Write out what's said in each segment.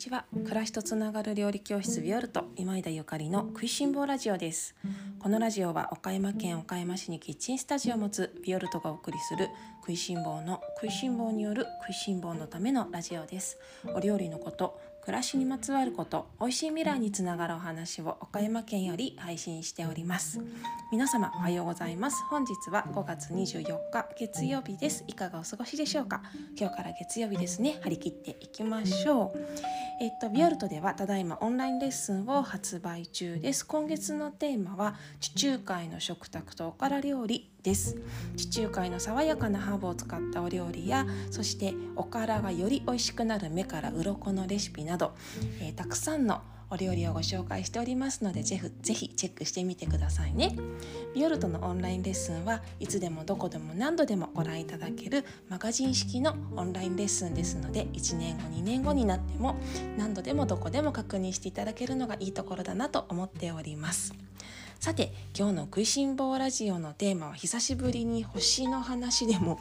ちは。暮らしとつながる料理教室ビオルト今井田ゆかりの食いしん坊ラジオです。このラジオは岡山県岡山市にキッチンスタジオを持つビオルトがお送りする食いしん坊の食いしん坊による食いしん坊のためのラジオです。お料理のこと暮らしにまつわること美味しい未来につながるお話を岡山県より配信しております。皆様おはようございます。本日は5月24日月曜日です。いかがお過ごしでしょうか？今日から月曜日ですね。張り切っていきましょう。えっとビオルトではただいまオンラインレッスンを発売中です。今月のテーマは地中海の食卓とおから料理。です。地中海の爽やかなハーブを使ったお料理やそしておからがより美味しくなる目から鱗のレシピなど、えー、たくさんのお料理をご紹介しておりますのでぜひぜひチェックしてみてくださいね。ビオルトのオンラインレッスンはいつでもどこでも何度でもご覧いただけるマガジン式のオンラインレッスンですので1年後2年後になっても何度でもどこでも確認していただけるのがいいところだなと思っております。さて今日の食いしん坊ラジオのテーマは久しぶりに星の話でも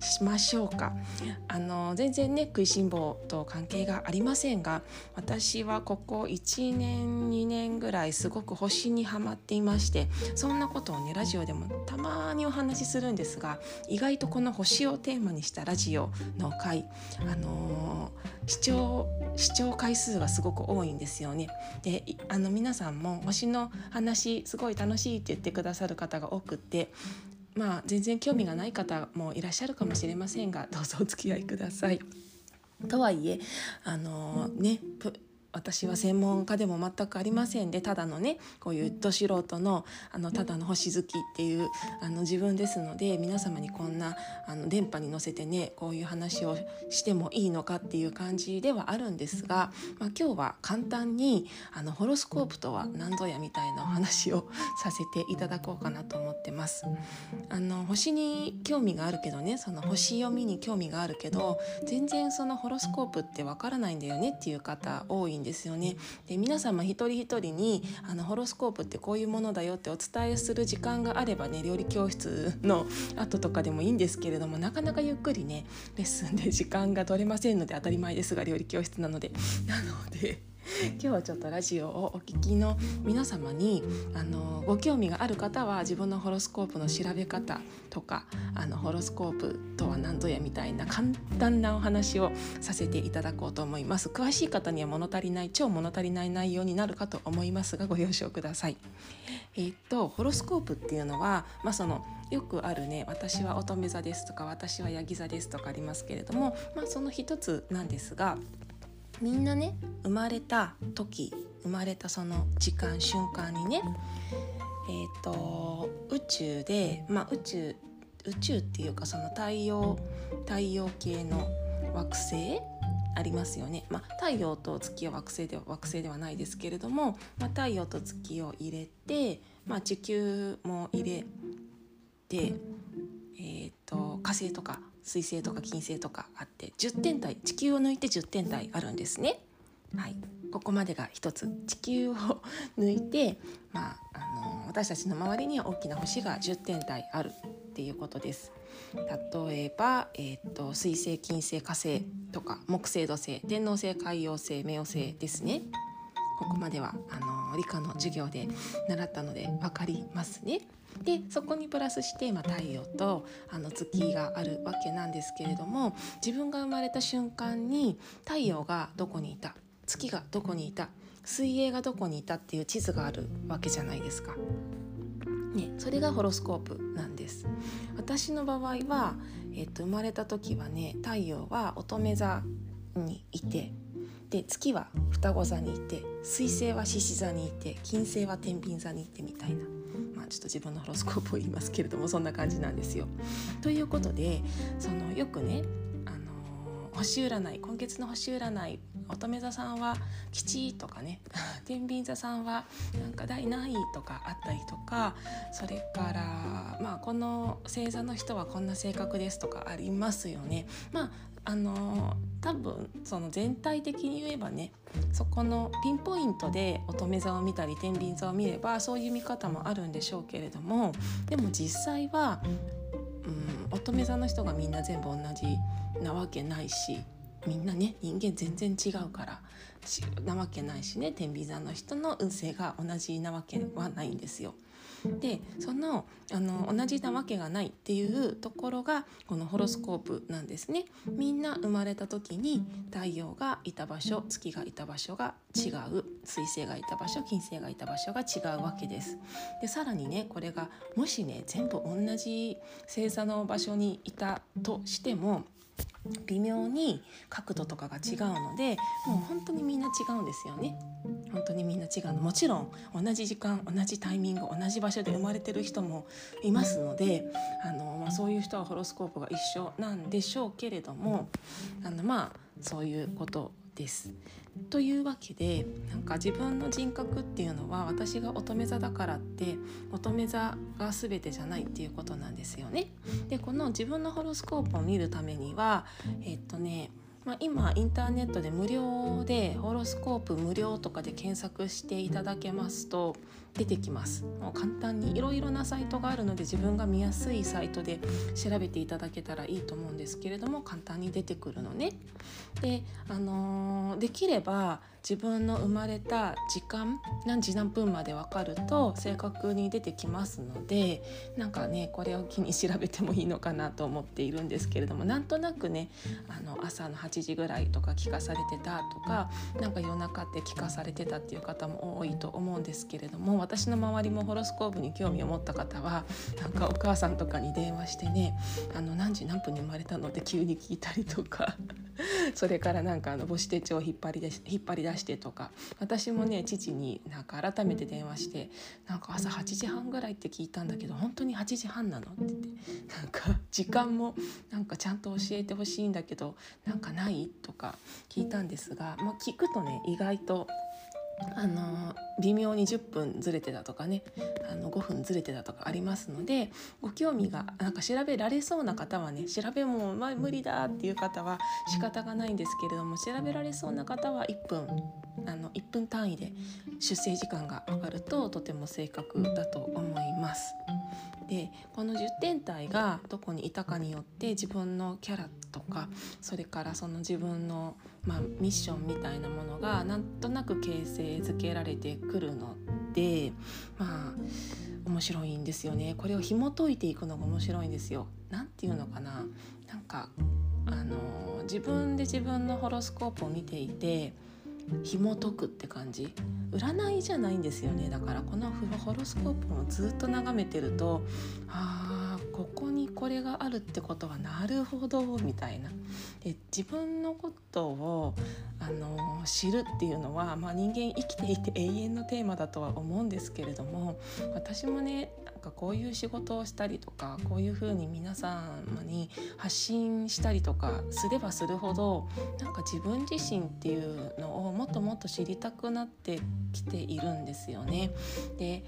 しましょうかあの全然ね食いしん坊と関係がありませんが私はここ1年2年ぐらいすごく星にはまっていましてそんなことをねラジオでもたまにお話しするんですが意外とこの星をテーマにしたラジオの回あのー、視聴視聴回数がすごく多いんですよね。であの皆さんも星の話すごい楽しいって言ってくださる方が多くってまあ全然興味がない方もいらっしゃるかもしれませんがどうぞお付き合いください。とはいえあのね私は専門家でも全くありませんでただのねこういうど素人のあのただの星好きっていうあの自分ですので皆様にこんなあの電波に乗せてねこういう話をしてもいいのかっていう感じではあるんですが、まあ、今日は簡単にあのホロスコープとは何ぞやみたいなお話をさせていただこうかなと思ってます。あの星に興味があるけどねその星読みに興味があるけど全然そのホロスコープってわからないんだよねっていう方多いんですよね。で皆様一人一人にあのホロスコープってこういうものだよってお伝えする時間があればね料理教室の後とかでもいいんですけれどもなかなかゆっくりねレッスンで時間が取れませんので当たり前ですが料理教室なので。なので今日はちょっとラジオをお聞きの皆様にあのご興味がある方は自分のホロスコープの調べ方とかあのホロスコープとは何ぞやみたいな簡単なお話をさせていただこうと思います。詳しい方には物足りない超物足りない内容になるかと思いますがご了承ください。えー、っとホロスコープっていうのはまあそのよくあるね私は乙女座ですとか私はヤギ座ですとかありますけれどもまあその一つなんですがみんなね生まれた時生まれたその時間瞬間にねえーと、宇宙で、まあ、宇宙宇宙っていうかその太陽太陽系の惑星ありますよね、まあ、太陽と月は惑星では惑星ではないですけれども、まあ、太陽と月を入れて、まあ、地球も入れて、えーと火星とか水星とか金星とかあって10点体地球を抜いて10点体あるんですね。はい、ここまでが一つ地球を抜いて、まあ、あの私たちの周りには大きな星が10点体あるっていうことです。例えば、えーと、水星金星火星とか木星土星天王星海洋星冥王星ですね。ここまではあの理科の授業で習ったので分かりますね。でそこにプラスして、ま、太陽とあの月があるわけなんですけれども自分が生まれた瞬間に太陽がどこにいた月がどこにいた水泳がどこにいたっていう地図があるわけじゃないですか。ね、それがホロスコープなんです私の場合は、えっと、生まれた時はね太陽は乙女座にいてで月は双子座にいて水星は獅子座にいて金星は天秤座にいてみたいなまあちょっと自分のホロスコープを言いますけれどもそんな感じなんですよ。ということでそのよくね星占い今月の星占い乙女座さんは吉とかね 天秤座さんはなんか第何位とかあったりとかそれからまあこの星座の人はこんな性格ですとかありますよね。まああの多分その全体的に言えばねそこのピンポイントで乙女座を見たり天秤座を見ればそういう見方もあるんでしょうけれどもでも実際は、うん、乙女座の人がみんな全部同じなわけないしみんなね人間全然違うからなわけないしね天秤座の人の運勢が同じなわけはないんですよ。でそのあの同じなわけがないっていうところがこのホロスコープなんですね。みんな生まれた時に太陽がいた場所月がいた場所が違う水星がいた場所金星がいた場所が違うわけです。でさらにねこれがもしね全部同じ星座の場所にいたとしても微妙に角度とかが違うのでもう本当にみんな違うんですよね。本当にみんな違うのもちろん同じ時間同じタイミング同じ場所で生まれてる人もいますのであの、まあ、そういう人はホロスコープが一緒なんでしょうけれどもあのまあそういうことです。というわけでなんか自分の人格っていうのは私が乙女座だからって乙女座が全てじゃないっていうことなんですよね。でこの自分のホロスコープを見るためにはえっとねまあ、今インターネットで無料でホロスコープ無料とかで検索していただけますと出てきますもう簡単にいろいろなサイトがあるので自分が見やすいサイトで調べていただけたらいいと思うんですけれども簡単に出てくるのね。で、あのー、できれば自分の生まれた時間何時何分まで分かると正確に出てきますのでなんかねこれを機に調べてもいいのかなと思っているんですけれどもなんとなくねあの朝の8時ぐらいとか聞かされてたとかなんか夜中って聞かされてたっていう方も多いと思うんですけれども私の周りもホロスコープに興味を持った方はなんかお母さんとかに電話してねあの何時何分に生まれたのって急に聞いたりとか それからなんかあの母子手帳を引っ張り出し引っ張り出してとか私もね父になんか改めて電話してなんか朝8時半ぐらいって聞いたんだけど本当に8時半なのって言ってなんか時間もなんかちゃんと教えてほしいんだけどなんかないとか聞いたんですが、まあ、聞くとね意外とあの微妙に10分ずれてたとかね。あの5分ずれてたとかありますのでご興味がなんか調べられそうな方はね調べも、まあ、無理だっていう方は仕方がないんですけれども調べられそうな方は1分あの1分単位で出生時間が上がるととても正確だと思います。でこの10点体がどこにいたかによって自分のキャラとかそれからその自分の、まあ、ミッションみたいなものがなんとなく形成づけられてくるのでまあ面白いんですよねこれを紐解いていくのが面白いんですよ。なんていうのかななんかあの自分で自分のホロスコープを見ていて紐解くって感じ。占いじゃないんですよね。だからこのホロスコープをずっと眺めてるとあーここにこれがあるってことはなるほどみたいな。で自分のことをあの知るっていうのは、まあ、人間生きていて永遠のテーマだとは思うんですけれども私もねかこういう仕事をしたりとかこういうふうに皆様に発信したりとかすればするほどなんか自分自身っていうのをもっともっと知りたくなってきているんですよね。で、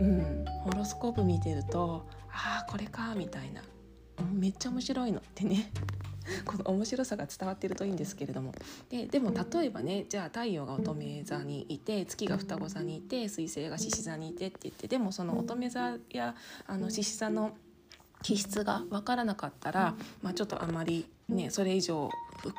うん、ホロスコープ見てるとああこれかみたいなめっちゃ面白いのってね この面白さが伝わってるといいんですけれども。ででも例えばねじゃあ太陽が乙女座にいて月が双子座にいて水星が獅子座にいてって言ってでもその乙女座やあの獅子座の気質が分からなかったら、まあ、ちょっとあまりねそれ以上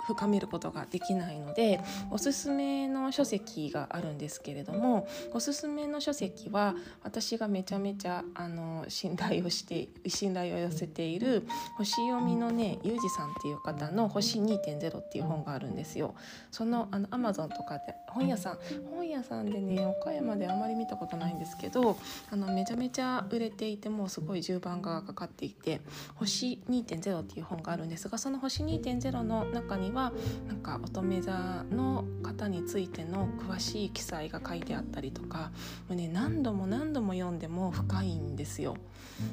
深めることができないのでおすすめの書籍があるんですけれどもおすすめの書籍は私がめちゃめちゃあの信頼をして信頼を寄せている星読みのねゆうじさんっていう方の「星2.0」っていう本があるんですよ。そのあの Amazon とかで本屋さん本屋さんでね岡山であまり見たことないんですけどあのめちゃめちゃ売れていてもうすごい重版がかかっていて「星2.0」っていう本があるんですがその星2.0の中にはなんか乙女座の方についての詳しい記載が書いてあったりとかもう、ね、何度も何度も読んでも深いんですよ。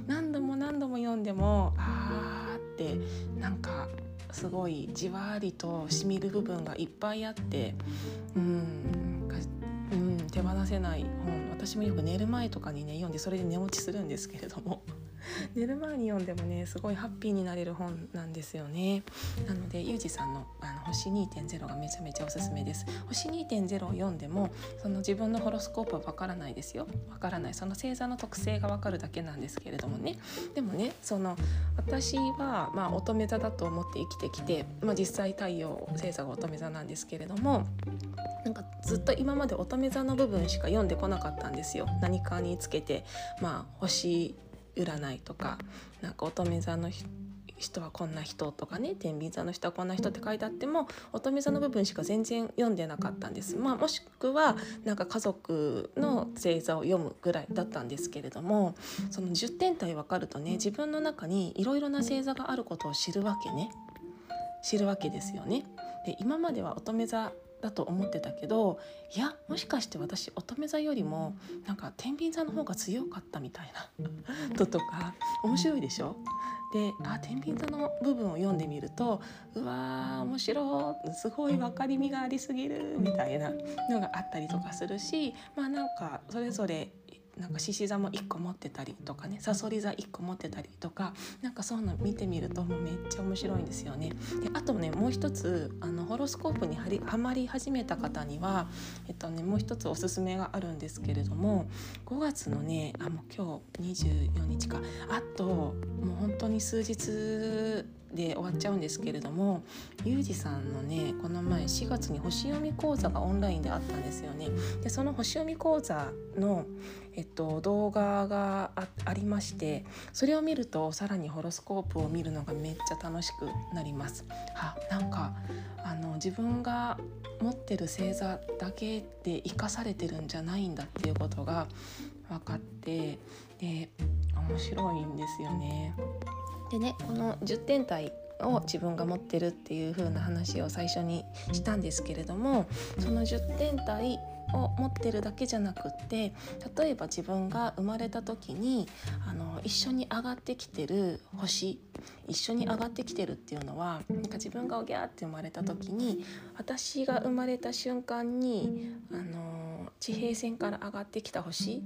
何度も何度も読んでもあーってなんかすごいじわりとしみる部分がいっぱいあってうんうん、手放せない本私もよく寝る前とかにね読んでそれで寝落ちするんですけれども寝る前に読んでもねすごいハッピーになれる本なんですよね。なのでゆうじさんのあの星2.0がめちゃめちゃおすすめです。星2.0を読んでもその自分のホロスコープはわからないですよ。わからない。その星座の特性がわかるだけなんですけれどもね。でもねその私はまあ乙女座だと思って生きてきて、まあ、実際太陽星座が乙女座なんですけれどもなんかずっと今まで乙女座の部分しか読んでこなかったんですよ。何かにつけてまあ星占いとかなんか乙女座の人はこんな人とかね天秤座の人はこんな人って書いてあっても乙女座の部分しか全然読んでなかったんです、まあ、もしくはなんか家族の星座を読むぐらいだったんですけれどもその10点体分かるとね自分の中にいろいろな星座があることを知るわけね知るわけですよね。で今までは乙女座だと思ってたけどいやもしかして私乙女座よりもなんか天秤座の方が強かったみたいなととか面白いでしょ？であ天秤座の部分を読んでみるとうわー面白いすごい分かりみがありすぎるみたいなのがあったりとかするしまあなんかそれぞれなんか獅子座も1個持ってたりとかねさそり座1個持ってたりとかなんかそういうの見てみるともうめっちゃ面白いんですよね。であとねもう一つあのホロスコープにはりはまり始めた方には、えっとね、もう一つおすすめがあるんですけれども5月のねあもう今日24日かあともう本当に数日で終わっちゃうんですけれどもゆうじさんのねこの前4月に星読み講座がオンラインであったんですよね。でその星読み講座の、えっと、動画がありましてそれを見るとさらにホロスコープを見るのがめっちゃ楽しくなります。はなんかあの自分が持ってる星座だけで生かされてるんじゃないんだっていうことが分かってで面白いんですよね。でねこの10点体を自分が持ってるっていう風な話を最初にしたんですけれどもその10点体を持ってるだけじゃなくって例えば自分が生まれた時にあの一緒に上がってきてる星一緒に上がってきてるっていうのはなんか自分がおぎゃーって生まれた時に私が生まれた瞬間にあの地平線から上がってきた星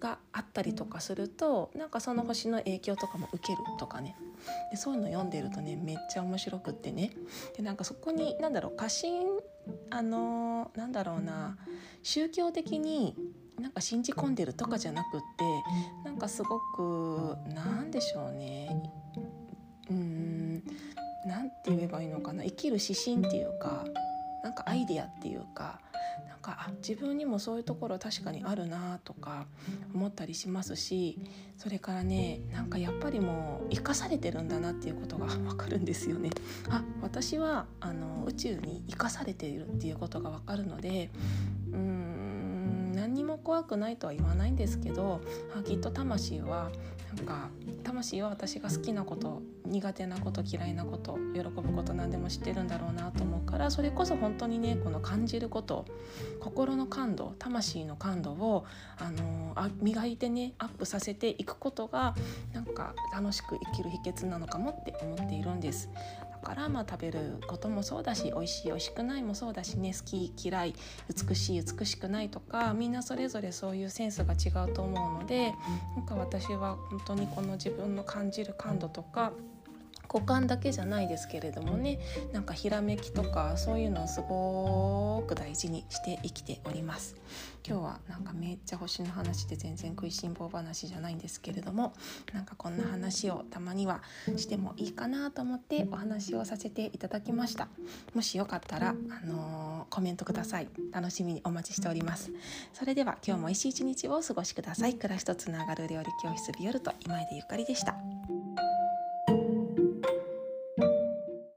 があったりとかするとなんかその星の影響とかも受けるとかね。でそういうの読んでるとねめっちゃ面白くってね。でなんかそこに何だろう過信あの、なんだろうな宗教的になんか信じ込んでるとかじゃなくってなんかすごくなんでしょうね。うんなんて言えばいいのかな。生きる指針っていうかなんかアイデアっていうかかあ自分にもそういうところ確かにあるなとか思ったりしますしそれからねなんかやっぱりもう生かされてるんだなっていうことが 分かるんですよね。あ私はあの宇宙に生かされているっていうことが分かるのでうん何にも怖くないとは言わないんですけどあきっと魂はなんか魂は私が好きなこと苦手なこと嫌いなこと喜ぶこと何でも知ってるんだろうなと思うからそれこそ本当にねこの感じること心の感度魂の感度をあのあ磨いてねアップさせていくことがなんか楽しく生きる秘訣なのかもって思っているんです。からまあ食べることもそうだし美味しい美味しくないもそうだしね好き嫌い美しい美しくないとかみんなそれぞれそういうセンスが違うと思うのでなんか私は本当にこの自分の感じる感度とか五感だけじゃないですけれどもねなんかひらめきとかそういうのをすごく大事にして生きております。今日はなんかめっちゃ星の話で全然食いしん坊話じゃないんですけれどもなんかこんな話をたまにはしてもいいかなと思ってお話をさせていただきました。もしよかったらあのー、コメントください。楽しみにお待ちしております。それでは今日も一日一日をお過ごしください。暮らしとつながる料理教室ビオルト今井でゆかりでした。